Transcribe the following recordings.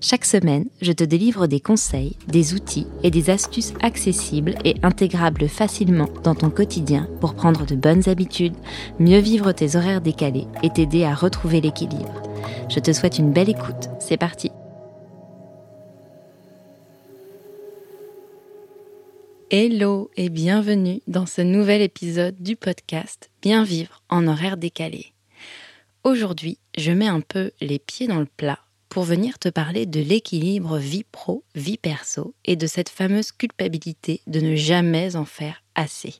Chaque semaine, je te délivre des conseils, des outils et des astuces accessibles et intégrables facilement dans ton quotidien pour prendre de bonnes habitudes, mieux vivre tes horaires décalés et t'aider à retrouver l'équilibre. Je te souhaite une belle écoute. C'est parti. Hello et bienvenue dans ce nouvel épisode du podcast Bien vivre en horaire décalé. Aujourd'hui, je mets un peu les pieds dans le plat pour venir te parler de l'équilibre vie pro, vie perso et de cette fameuse culpabilité de ne jamais en faire assez.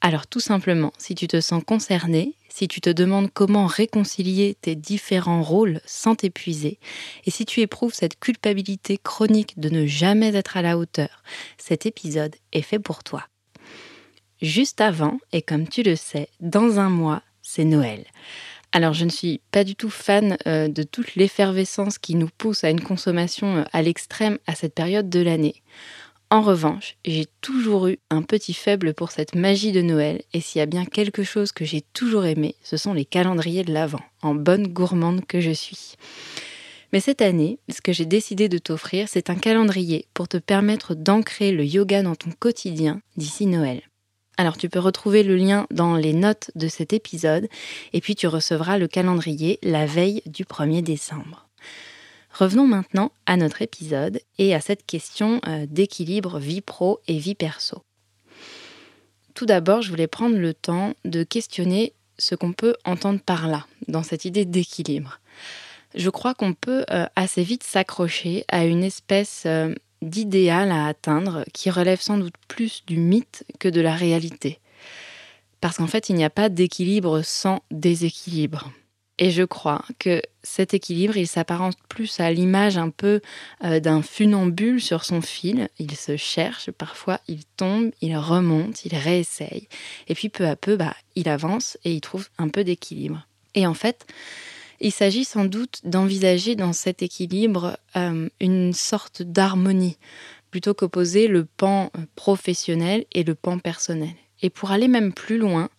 Alors tout simplement, si tu te sens concerné, si tu te demandes comment réconcilier tes différents rôles sans t'épuiser, et si tu éprouves cette culpabilité chronique de ne jamais être à la hauteur, cet épisode est fait pour toi. Juste avant, et comme tu le sais, dans un mois, c'est Noël. Alors, je ne suis pas du tout fan euh, de toute l'effervescence qui nous pousse à une consommation euh, à l'extrême à cette période de l'année. En revanche, j'ai toujours eu un petit faible pour cette magie de Noël, et s'il y a bien quelque chose que j'ai toujours aimé, ce sont les calendriers de l'Avent, en bonne gourmande que je suis. Mais cette année, ce que j'ai décidé de t'offrir, c'est un calendrier pour te permettre d'ancrer le yoga dans ton quotidien d'ici Noël. Alors tu peux retrouver le lien dans les notes de cet épisode et puis tu recevras le calendrier la veille du 1er décembre. Revenons maintenant à notre épisode et à cette question euh, d'équilibre vie pro et vie perso. Tout d'abord, je voulais prendre le temps de questionner ce qu'on peut entendre par là, dans cette idée d'équilibre. Je crois qu'on peut euh, assez vite s'accrocher à une espèce euh, d'idéal à atteindre qui relève sans doute plus du mythe que de la réalité. Parce qu'en fait, il n'y a pas d'équilibre sans déséquilibre. Et je crois que cet équilibre, il s'apparente plus à l'image un peu euh, d'un funambule sur son fil. Il se cherche, parfois il tombe, il remonte, il réessaye. Et puis peu à peu, bah, il avance et il trouve un peu d'équilibre. Et en fait, il s'agit sans doute d'envisager dans cet équilibre euh, une sorte d'harmonie, plutôt qu'opposer le pan professionnel et le pan personnel. Et pour aller même plus loin,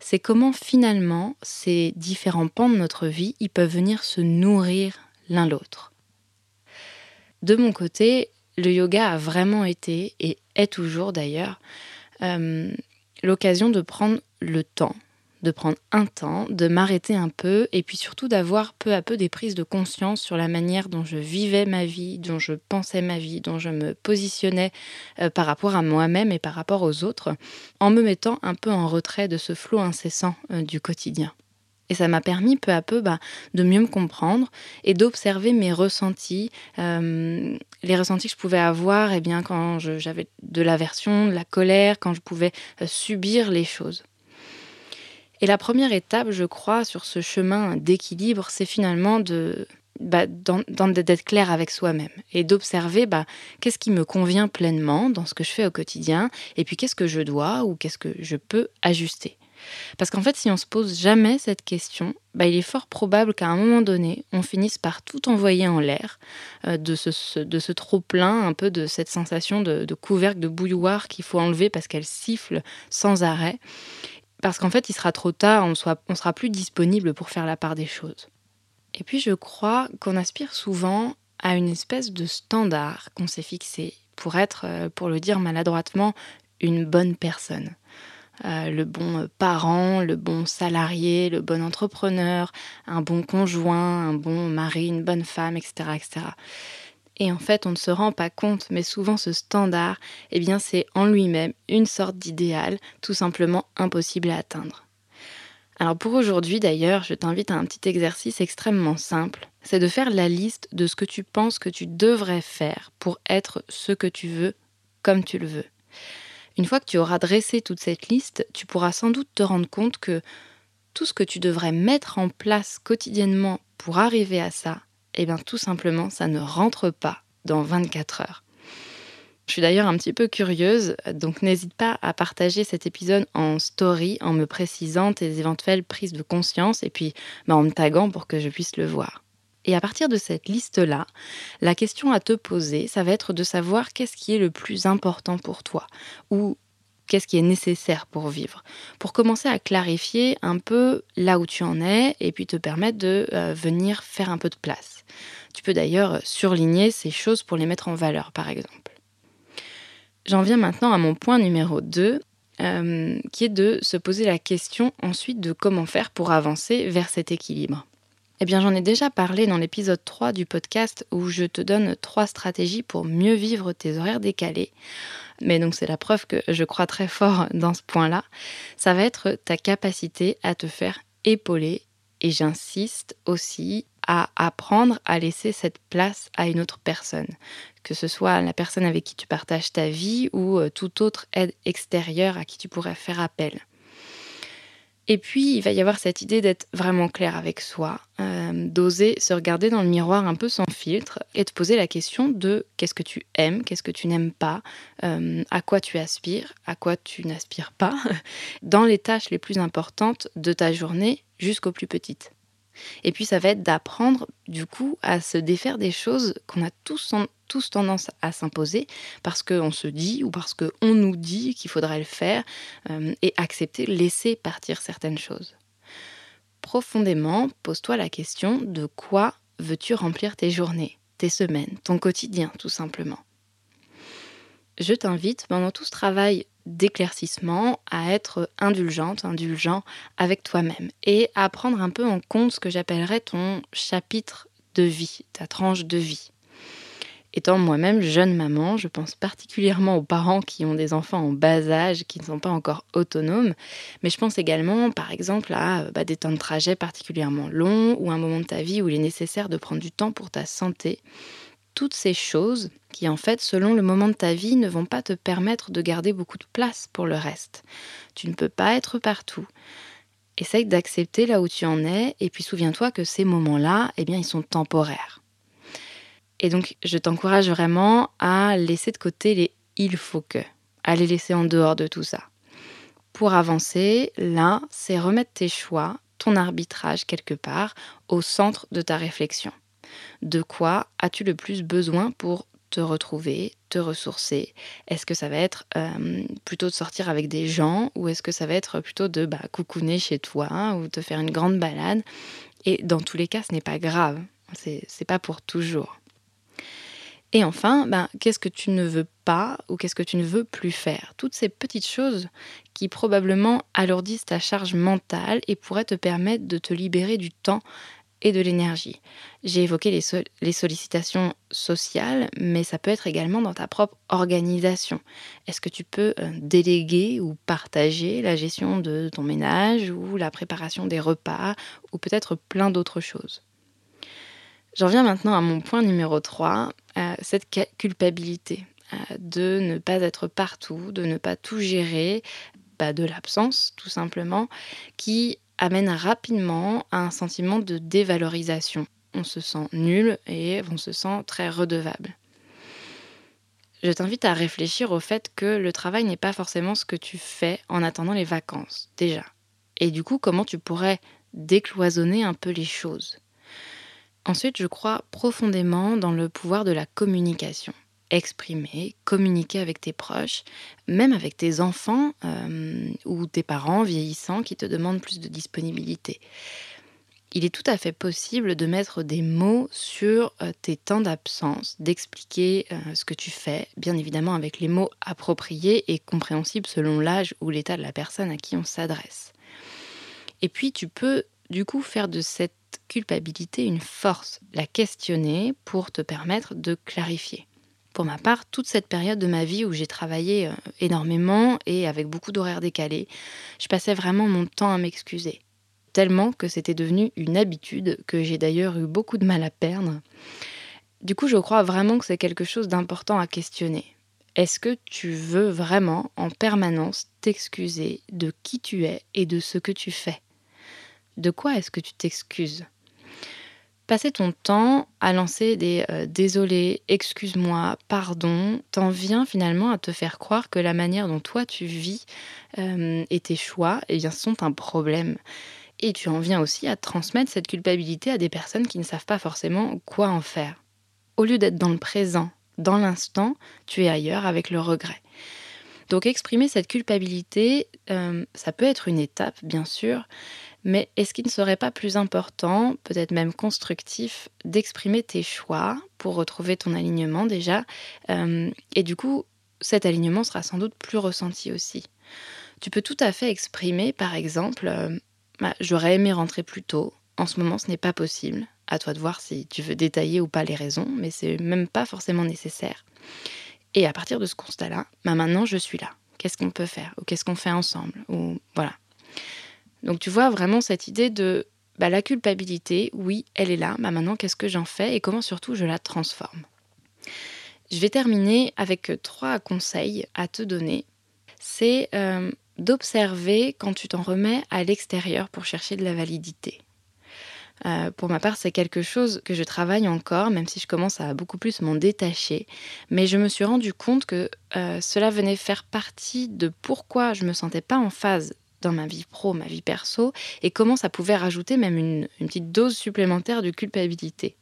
c'est comment finalement ces différents pans de notre vie, ils peuvent venir se nourrir l'un l'autre. De mon côté, le yoga a vraiment été, et est toujours d'ailleurs, euh, l'occasion de prendre le temps de prendre un temps, de m'arrêter un peu et puis surtout d'avoir peu à peu des prises de conscience sur la manière dont je vivais ma vie, dont je pensais ma vie, dont je me positionnais euh, par rapport à moi-même et par rapport aux autres, en me mettant un peu en retrait de ce flot incessant euh, du quotidien. Et ça m'a permis peu à peu bah, de mieux me comprendre et d'observer mes ressentis, euh, les ressentis que je pouvais avoir eh bien, quand j'avais de l'aversion, de la colère, quand je pouvais subir les choses. Et la première étape, je crois, sur ce chemin d'équilibre, c'est finalement de bah, d'être clair avec soi-même et d'observer bah, qu'est-ce qui me convient pleinement dans ce que je fais au quotidien et puis qu'est-ce que je dois ou qu'est-ce que je peux ajuster. Parce qu'en fait, si on se pose jamais cette question, bah, il est fort probable qu'à un moment donné, on finisse par tout envoyer en l'air, euh, de ce, de ce trop-plein, un peu de cette sensation de, de couvercle de bouilloire qu'il faut enlever parce qu'elle siffle sans arrêt parce qu'en fait, il sera trop tard, on ne sera plus disponible pour faire la part des choses. Et puis, je crois qu'on aspire souvent à une espèce de standard qu'on s'est fixé pour être, euh, pour le dire maladroitement, une bonne personne. Euh, le bon parent, le bon salarié, le bon entrepreneur, un bon conjoint, un bon mari, une bonne femme, etc. etc. Et en fait, on ne se rend pas compte, mais souvent ce standard, eh bien, c'est en lui-même une sorte d'idéal, tout simplement impossible à atteindre. Alors pour aujourd'hui d'ailleurs, je t'invite à un petit exercice extrêmement simple. C'est de faire la liste de ce que tu penses que tu devrais faire pour être ce que tu veux comme tu le veux. Une fois que tu auras dressé toute cette liste, tu pourras sans doute te rendre compte que tout ce que tu devrais mettre en place quotidiennement pour arriver à ça, eh bien tout simplement, ça ne rentre pas dans 24 heures. Je suis d'ailleurs un petit peu curieuse, donc n'hésite pas à partager cet épisode en story en me précisant tes éventuelles prises de conscience et puis bah, en me taguant pour que je puisse le voir. Et à partir de cette liste-là, la question à te poser, ça va être de savoir qu'est-ce qui est le plus important pour toi ou qu'est-ce qui est nécessaire pour vivre, pour commencer à clarifier un peu là où tu en es et puis te permettre de euh, venir faire un peu de place. Tu peux d'ailleurs surligner ces choses pour les mettre en valeur, par exemple. J'en viens maintenant à mon point numéro 2, euh, qui est de se poser la question ensuite de comment faire pour avancer vers cet équilibre. Eh bien, j'en ai déjà parlé dans l'épisode 3 du podcast où je te donne trois stratégies pour mieux vivre tes horaires décalés. Mais donc, c'est la preuve que je crois très fort dans ce point-là. Ça va être ta capacité à te faire épauler. Et j'insiste aussi à apprendre à laisser cette place à une autre personne, que ce soit la personne avec qui tu partages ta vie ou euh, toute autre aide extérieure à qui tu pourrais faire appel. Et puis, il va y avoir cette idée d'être vraiment clair avec soi, euh, d'oser se regarder dans le miroir un peu sans filtre et de poser la question de qu'est-ce que tu aimes, qu'est-ce que tu n'aimes pas, euh, à quoi tu aspires, à quoi tu n'aspires pas, dans les tâches les plus importantes de ta journée jusqu'aux plus petites. Et puis ça va être d'apprendre du coup à se défaire des choses qu'on a tous, tendance à s'imposer parce qu'on se dit ou parce qu'on nous dit qu'il faudrait le faire euh, et accepter, laisser partir certaines choses. Profondément, pose-toi la question de quoi veux-tu remplir tes journées, tes semaines, ton quotidien tout simplement. Je t'invite pendant tout ce travail d'éclaircissement, à être indulgente, indulgent avec toi-même et à prendre un peu en compte ce que j'appellerais ton chapitre de vie, ta tranche de vie. Étant moi-même jeune maman, je pense particulièrement aux parents qui ont des enfants en bas âge, qui ne sont pas encore autonomes, mais je pense également, par exemple, à bah, des temps de trajet particulièrement longs ou un moment de ta vie où il est nécessaire de prendre du temps pour ta santé toutes ces choses qui, en fait, selon le moment de ta vie, ne vont pas te permettre de garder beaucoup de place pour le reste. Tu ne peux pas être partout. Essaye d'accepter là où tu en es, et puis souviens-toi que ces moments-là, eh bien, ils sont temporaires. Et donc, je t'encourage vraiment à laisser de côté les il faut que, à les laisser en dehors de tout ça. Pour avancer, là, c'est remettre tes choix, ton arbitrage quelque part, au centre de ta réflexion. De quoi as-tu le plus besoin pour te retrouver, te ressourcer? Est-ce que ça va être euh, plutôt de sortir avec des gens ou est-ce que ça va être plutôt de bah, coucouner chez toi ou te faire une grande balade? Et dans tous les cas, ce n'est pas grave. C'est pas pour toujours. Et enfin, ben, qu'est-ce que tu ne veux pas ou qu'est-ce que tu ne veux plus faire? Toutes ces petites choses qui probablement alourdissent ta charge mentale et pourraient te permettre de te libérer du temps et de l'énergie. J'ai évoqué les, sollicitations sociales, mais ça peut être également dans ta propre organisation. Est-ce que tu peux euh, déléguer ou partager la gestion de ton ménage ou la préparation des repas ou peut-être plein d'autres choses? J'en viens maintenant à mon point numéro 3, euh, cette culpabilité euh, de ne pas être partout, de ne pas tout gérer, bah, de l'absence tout simplement, qui amène rapidement à un sentiment de dévalorisation. On se sent nul et on se sent très redevable. Je t'invite à réfléchir au fait que le travail n'est pas forcément ce que tu fais en attendant les vacances, déjà. Et du coup, comment tu pourrais décloisonner un peu les choses? Ensuite, je crois profondément dans le pouvoir de la communication exprimer, communiquer avec tes proches, même avec tes enfants euh, ou tes parents vieillissants qui te demandent plus de disponibilité. Il est tout à fait possible de mettre des mots sur euh, tes temps d'absence, d'expliquer euh, ce que tu fais, bien évidemment avec les mots appropriés et compréhensibles selon l'âge ou l'état de la personne à qui on s'adresse. Et puis tu peux du coup faire de cette culpabilité une force, la questionner pour te permettre de clarifier pour ma part, toute cette période de ma vie où j'ai travaillé euh, énormément et avec beaucoup d'horaires décalés, je passais vraiment mon temps à m'excuser. Tellement que c'était devenu une habitude que j'ai d'ailleurs eu beaucoup de mal à perdre. Du coup, je crois vraiment que c'est quelque chose d'important à questionner. Est-ce que tu veux vraiment en permanence t'excuser de qui tu es et de ce que tu fais? De quoi est-ce que tu t'excuses? Passer ton temps à lancer des euh, désolé, excuse-moi, pardon, t'en viens finalement à te faire croire que la manière dont toi tu vis euh, et tes choix eh sont un problème. Et tu en viens aussi à transmettre cette culpabilité à des personnes qui ne savent pas forcément quoi en faire. Au lieu d'être dans le présent, dans l'instant, tu es ailleurs avec le regret. Donc exprimer cette culpabilité, euh, ça peut être une étape, bien sûr, mais est-ce qu'il ne serait pas plus important, peut-être même constructif, d'exprimer tes choix pour retrouver ton alignement déjà euh, Et du coup, cet alignement sera sans doute plus ressenti aussi. Tu peux tout à fait exprimer, par exemple, euh, bah, j'aurais aimé rentrer plus tôt, en ce moment ce n'est pas possible. À toi de voir si tu veux détailler ou pas les raisons, mais c'est même pas forcément nécessaire. Et à partir de ce constat-là, bah maintenant je suis là. Qu'est-ce qu'on peut faire? Ou qu'est-ce qu'on fait ensemble? Ou voilà. Donc tu vois vraiment cette idée de bah, la culpabilité, oui, elle est là, bah, maintenant qu'est-ce que j'en fais? Et comment surtout je la transforme? Je vais terminer avec trois conseils à te donner. C'est euh, d'observer quand tu t'en remets à l'extérieur pour chercher de la validité. Euh, pour ma part, c'est quelque chose que je travaille encore, même si je commence à beaucoup plus m'en détacher. Mais je me suis rendu compte que euh, cela venait faire partie de pourquoi je me sentais pas en phase dans ma vie pro, ma vie perso, et comment ça pouvait rajouter même une, petite dose supplémentaire de culpabilité.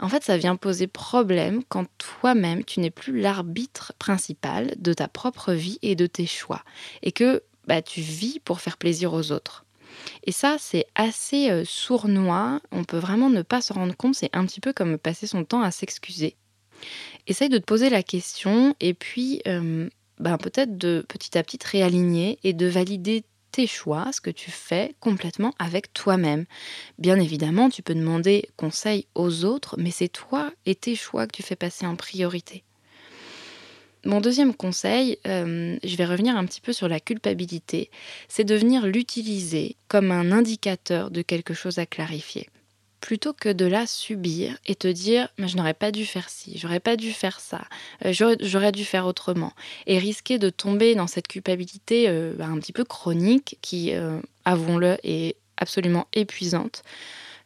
En fait, ça vient poser problème quand toi-même, tu n'es plus l'arbitre principal de ta propre vie et de tes choix, et que bah, tu vis pour faire plaisir aux autres. Et ça, c'est assez euh, sournois, on peut vraiment ne pas se rendre compte, c'est un petit peu comme passer son temps à s'excuser. Essaye de te poser la question et puis ben, peut-être de petit à petit réaligner et de valider tes choix, ce que tu fais complètement avec toi-même. Bien évidemment, tu peux demander conseil aux autres, mais c'est toi et tes choix que tu fais passer en priorité. Mon deuxième conseil, euh, je vais revenir un petit peu sur la culpabilité, c'est de venir l'utiliser comme un indicateur de quelque chose à clarifier plutôt que de la subir et te dire je n'aurais pas dû faire ci, j'aurais pas dû faire ça, euh, j'aurais dû faire autrement, et risquer de tomber dans cette culpabilité euh, bah, un petit peu chronique qui, avouons-le, est absolument épuisante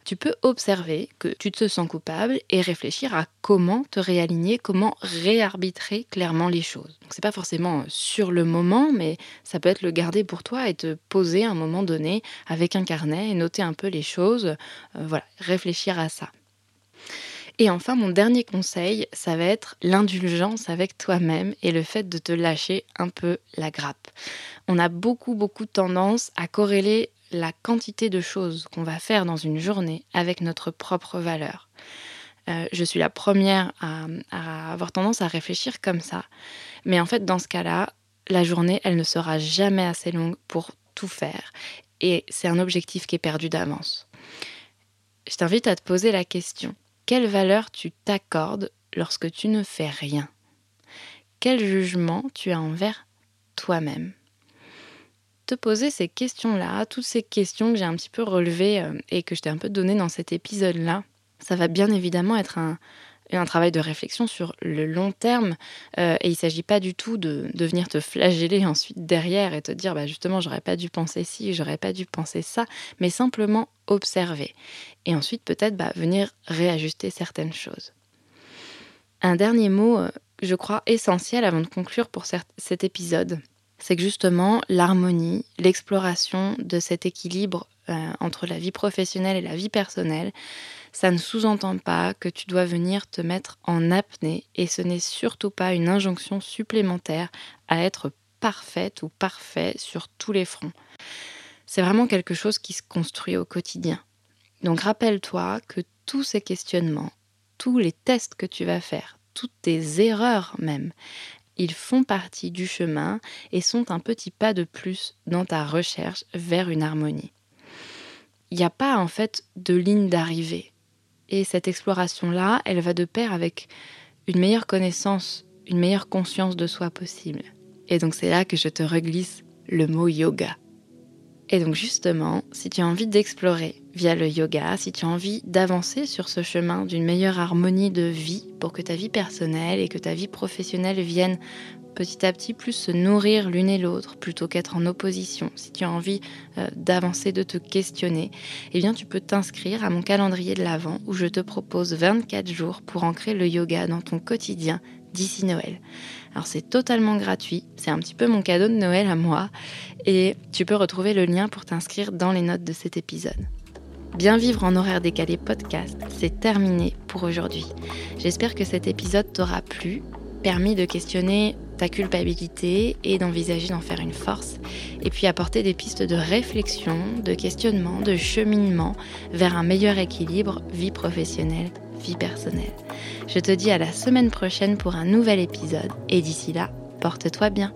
tu peux observer que tu te sens coupable et réfléchir à comment te réaligner, comment réarbitrer clairement les choses. Donc c'est pas forcément euh, sur le moment, mais ça peut être le garder pour toi et te poser à un moment donné avec un carnet et noter un peu les choses. Euh, voilà, réfléchir à ça. Et enfin, mon dernier conseil, ça va être l'indulgence avec toi-même et le fait de te lâcher un peu la grappe. On a beaucoup, beaucoup tendance à corréler la quantité de choses qu'on va faire dans une journée avec notre propre valeur. Euh, je suis la première à, avoir tendance à réfléchir comme ça. Mais en fait, dans ce cas-là, la journée, elle ne sera jamais assez longue pour tout faire. Et c'est un objectif qui est perdu d'avance. Je t'invite à te poser la question. Quelle valeur tu t'accordes lorsque tu ne fais rien? Quel jugement tu as envers toi-même? Poser ces questions-là, toutes ces questions que j'ai un petit peu relevées euh, et que je t'ai un peu données dans cet épisode-là. Ça va bien évidemment être un, travail de réflexion sur le long terme euh, et il ne s'agit pas du tout de, venir te flageller ensuite derrière et te dire bah justement j'aurais pas dû penser ci, j'aurais pas dû penser ça, mais simplement observer et ensuite peut-être bah, venir réajuster certaines choses. Un dernier mot, euh, je crois essentiel avant de conclure pour cet épisode, c'est que justement l'harmonie, l'exploration de cet équilibre euh, entre la vie professionnelle et la vie personnelle, ça ne sous-entend pas que tu dois venir te mettre en apnée et ce n'est surtout pas une injonction supplémentaire à être parfaite ou parfait sur tous les fronts. C'est vraiment quelque chose qui se construit au quotidien. Donc rappelle-toi que tous ces questionnements, tous les tests que tu vas faire, toutes tes erreurs même, ils font partie du chemin et sont un petit pas de plus dans ta recherche vers une harmonie. Il n'y a pas en fait de ligne d'arrivée. Et cette exploration-là, elle va de pair avec une meilleure connaissance, une meilleure conscience de soi possible. Et donc c'est là que je te reglisse le mot yoga. Et donc justement, si tu as envie d'explorer via le yoga, si tu as envie d'avancer sur ce chemin d'une meilleure harmonie de vie pour que ta vie personnelle et que ta vie professionnelle viennent petit à petit plus se nourrir l'une et l'autre plutôt qu'être en opposition, si tu as envie euh, d'avancer, de te questionner, eh bien tu peux t'inscrire à mon calendrier de l'Avent où je te propose 24 jours pour ancrer le yoga dans ton quotidien d'ici Noël. Alors c'est totalement gratuit, c'est un petit peu mon cadeau de Noël à moi et tu peux retrouver le lien pour t'inscrire dans les notes de cet épisode. Bien vivre en horaire décalé podcast, c'est terminé pour aujourd'hui. J'espère que cet épisode t'aura plu, permis de questionner ta culpabilité et d'envisager d'en faire une force, et puis apporter des pistes de réflexion, de questionnement, de cheminement vers un meilleur équilibre vie professionnelle, vie personnelle. Je te dis à la semaine prochaine pour un nouvel épisode, et d'ici là, porte-toi bien.